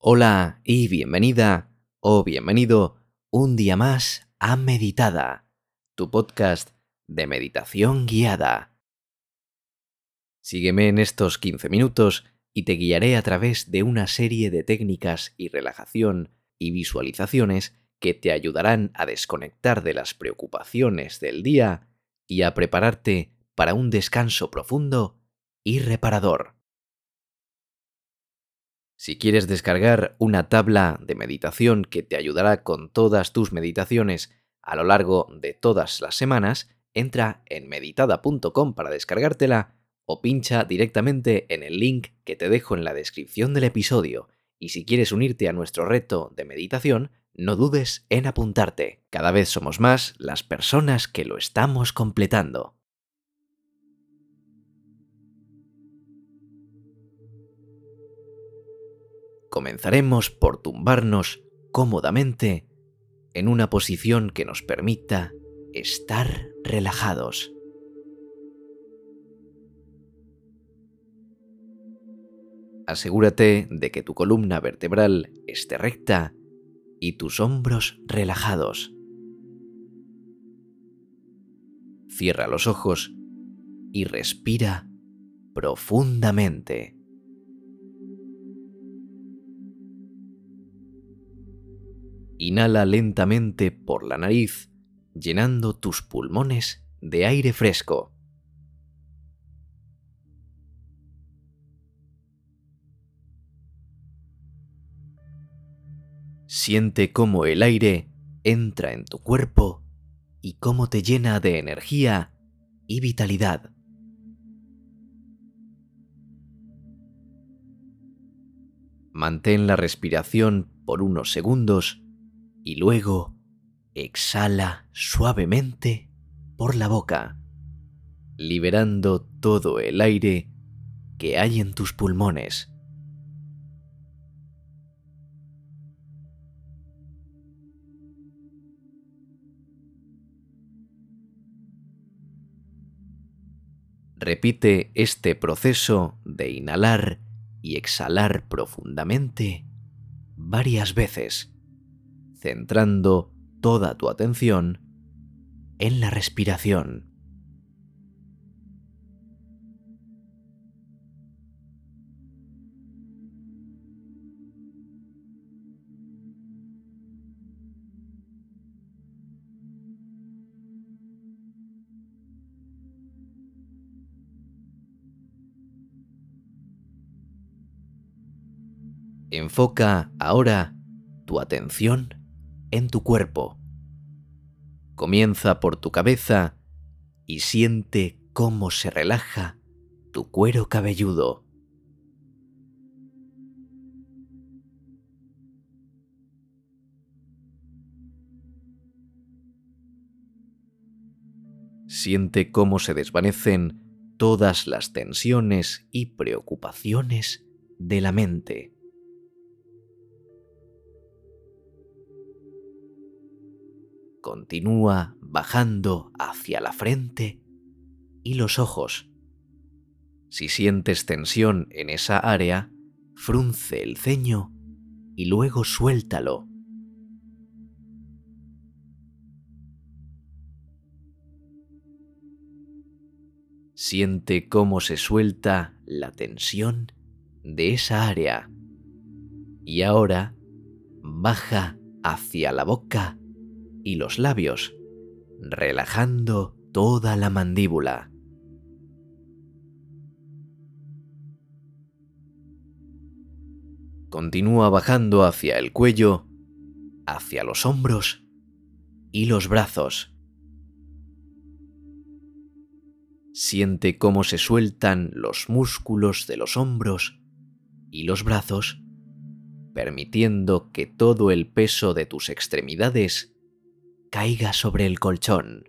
Hola y bienvenida o bienvenido un día más a Meditada, tu podcast de meditación guiada. Sígueme en estos 15 minutos y te guiaré a través de una serie de técnicas y relajación y visualizaciones que te ayudarán a desconectar de las preocupaciones del día y a prepararte para un descanso profundo y reparador. Si quieres descargar una tabla de meditación que te ayudará con todas tus meditaciones a lo largo de todas las semanas, entra en meditada.com para descargártela o pincha directamente en el link que te dejo en la descripción del episodio. Y si quieres unirte a nuestro reto de meditación, no dudes en apuntarte. Cada vez somos más las personas que lo estamos completando. Comenzaremos por tumbarnos cómodamente en una posición que nos permita estar relajados. Asegúrate de que tu columna vertebral esté recta y tus hombros relajados. Cierra los ojos y respira profundamente. Inhala lentamente por la nariz, llenando tus pulmones de aire fresco. Siente cómo el aire entra en tu cuerpo y cómo te llena de energía y vitalidad. Mantén la respiración por unos segundos y luego exhala suavemente por la boca, liberando todo el aire que hay en tus pulmones. Repite este proceso de inhalar y exhalar profundamente varias veces centrando toda tu atención en la respiración. Enfoca ahora tu atención en tu cuerpo. Comienza por tu cabeza y siente cómo se relaja tu cuero cabelludo. Siente cómo se desvanecen todas las tensiones y preocupaciones de la mente. Continúa bajando hacia la frente y los ojos. Si sientes tensión en esa área, frunce el ceño y luego suéltalo. Siente cómo se suelta la tensión de esa área. Y ahora baja hacia la boca y los labios, relajando toda la mandíbula. Continúa bajando hacia el cuello, hacia los hombros y los brazos. Siente cómo se sueltan los músculos de los hombros y los brazos, permitiendo que todo el peso de tus extremidades caiga sobre el colchón.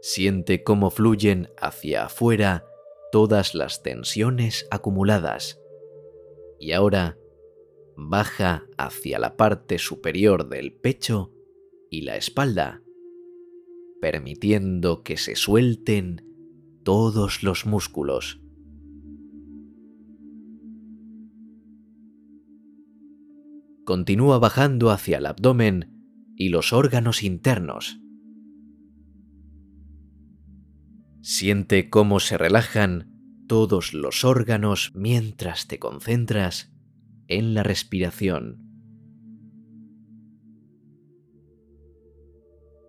Siente cómo fluyen hacia afuera todas las tensiones acumuladas. Y ahora baja hacia la parte superior del pecho y la espalda, permitiendo que se suelten todos los músculos. Continúa bajando hacia el abdomen y los órganos internos. Siente cómo se relajan todos los órganos mientras te concentras en la respiración.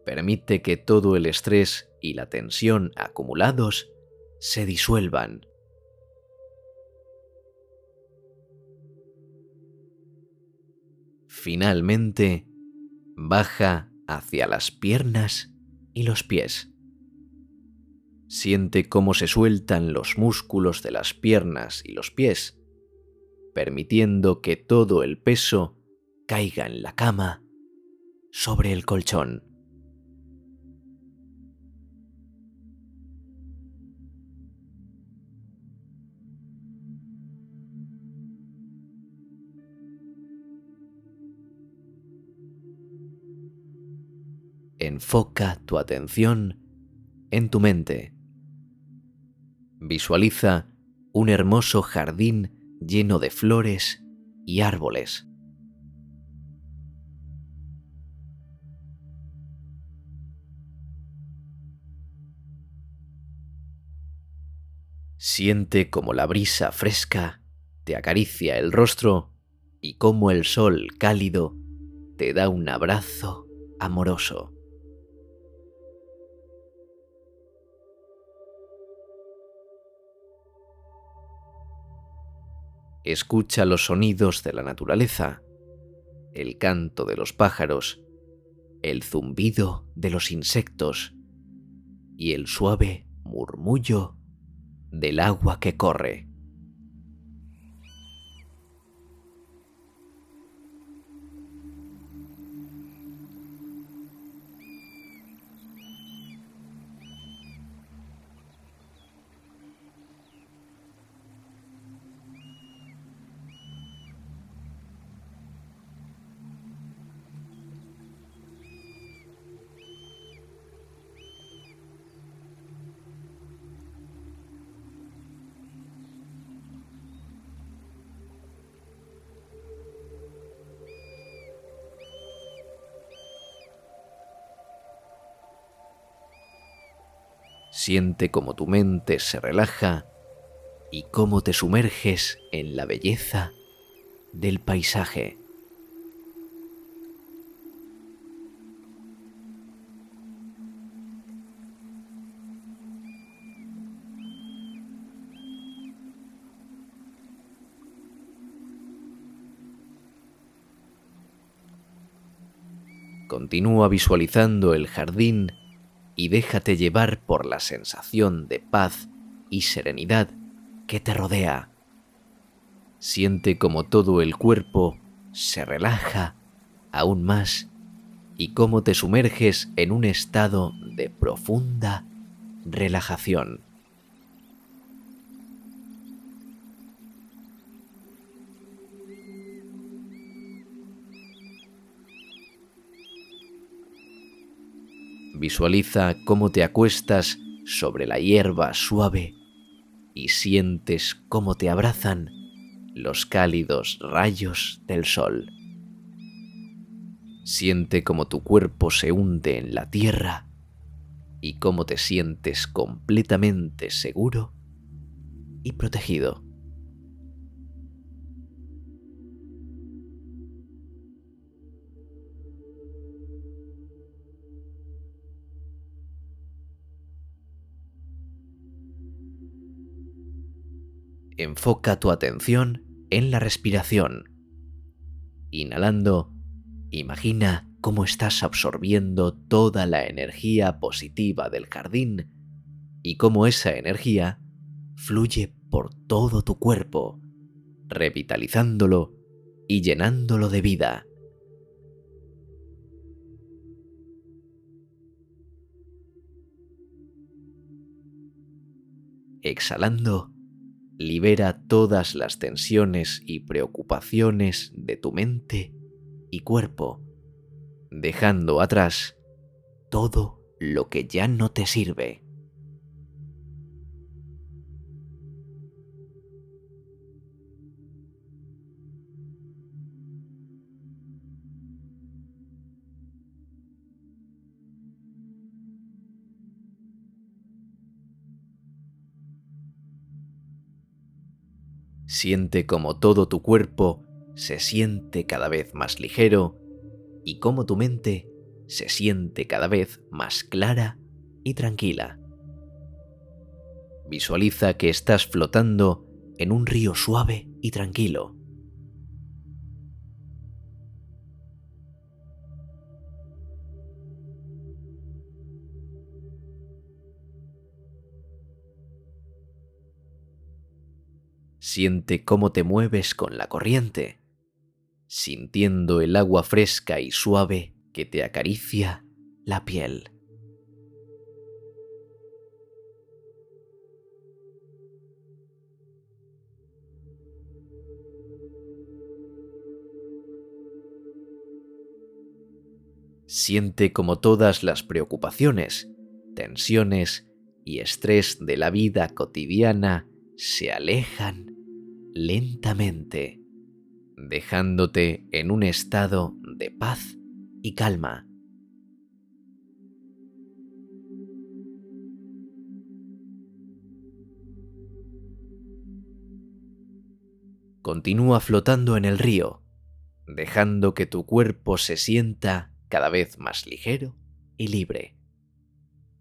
Permite que todo el estrés y la tensión acumulados se disuelvan. Finalmente, baja hacia las piernas y los pies. Siente cómo se sueltan los músculos de las piernas y los pies, permitiendo que todo el peso caiga en la cama sobre el colchón. Enfoca tu atención en tu mente Visualiza un hermoso jardín lleno de flores y árboles. Siente como la brisa fresca te acaricia el rostro y como el sol cálido te da un abrazo amoroso. Escucha los sonidos de la naturaleza, el canto de los pájaros, el zumbido de los insectos y el suave murmullo del agua que corre. Siente cómo tu mente se relaja y cómo te sumerges en la belleza del paisaje. Continúa visualizando el jardín y déjate llevar por la sensación de paz y serenidad que te rodea. Siente como todo el cuerpo se relaja aún más y cómo te sumerges en un estado de profunda relajación. Visualiza cómo te acuestas sobre la hierba suave y sientes cómo te abrazan los cálidos rayos del sol. Siente cómo tu cuerpo se hunde en la tierra y cómo te sientes completamente seguro y protegido. Enfoca tu atención en la respiración. Inhalando, imagina cómo estás absorbiendo toda la energía positiva del jardín y cómo esa energía fluye por todo tu cuerpo, revitalizándolo y llenándolo de vida. Exhalando, libera todas las tensiones y preocupaciones de tu mente y cuerpo, dejando atrás todo lo que ya no te sirve. Siente como todo tu cuerpo se siente cada vez más ligero y cómo tu mente se siente cada vez más clara y tranquila. Visualiza que estás flotando en un río suave y tranquilo. Siente cómo te mueves con la corriente, sintiendo el agua fresca y suave que te acaricia la piel. Siente como todas las preocupaciones, tensiones y estrés de la vida cotidiana se alejan lentamente, dejándote en un estado de paz y calma. Continúa flotando en el río, dejando que tu cuerpo se sienta cada vez más ligero y libre.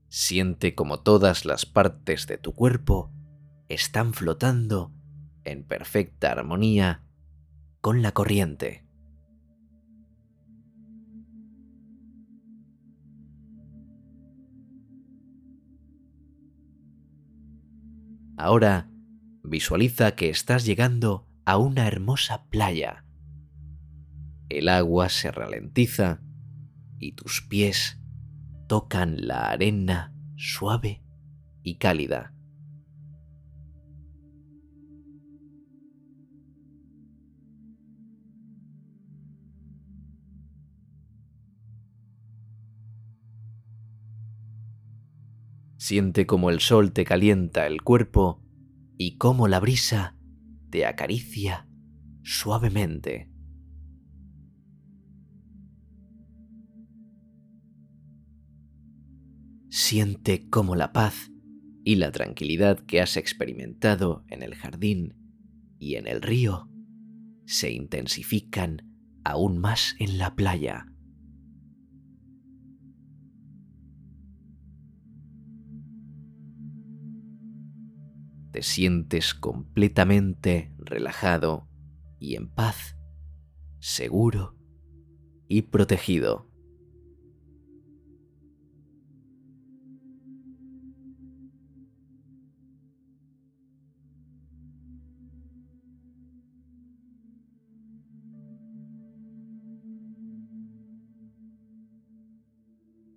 Siente como todas las partes de tu cuerpo están flotando en perfecta armonía con la corriente. Ahora visualiza que estás llegando a una hermosa playa. El agua se ralentiza y tus pies tocan la arena suave y cálida. Siente como el sol te calienta el cuerpo y cómo la brisa te acaricia suavemente. Siente cómo la paz y la tranquilidad que has experimentado en el jardín y en el río se intensifican aún más en la playa. Te sientes completamente relajado y en paz, seguro y protegido.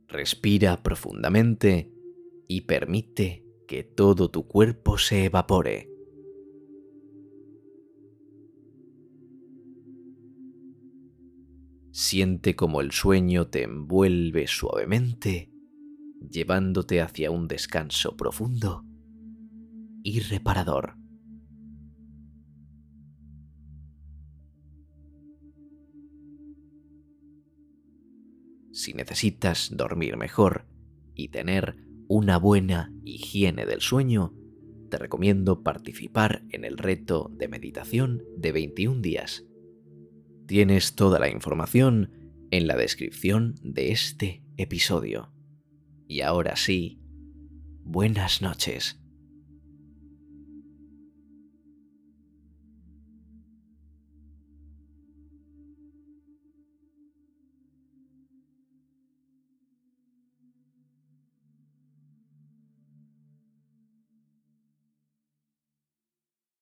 Respira profundamente y permite que todo tu cuerpo se evapore. Siente como el sueño te envuelve suavemente, llevándote hacia un descanso profundo y reparador. Si necesitas dormir mejor y tener una buena higiene del sueño, te recomiendo participar en el reto de meditación de 21 días. Tienes toda la información en la descripción de este episodio. Y ahora sí, buenas noches.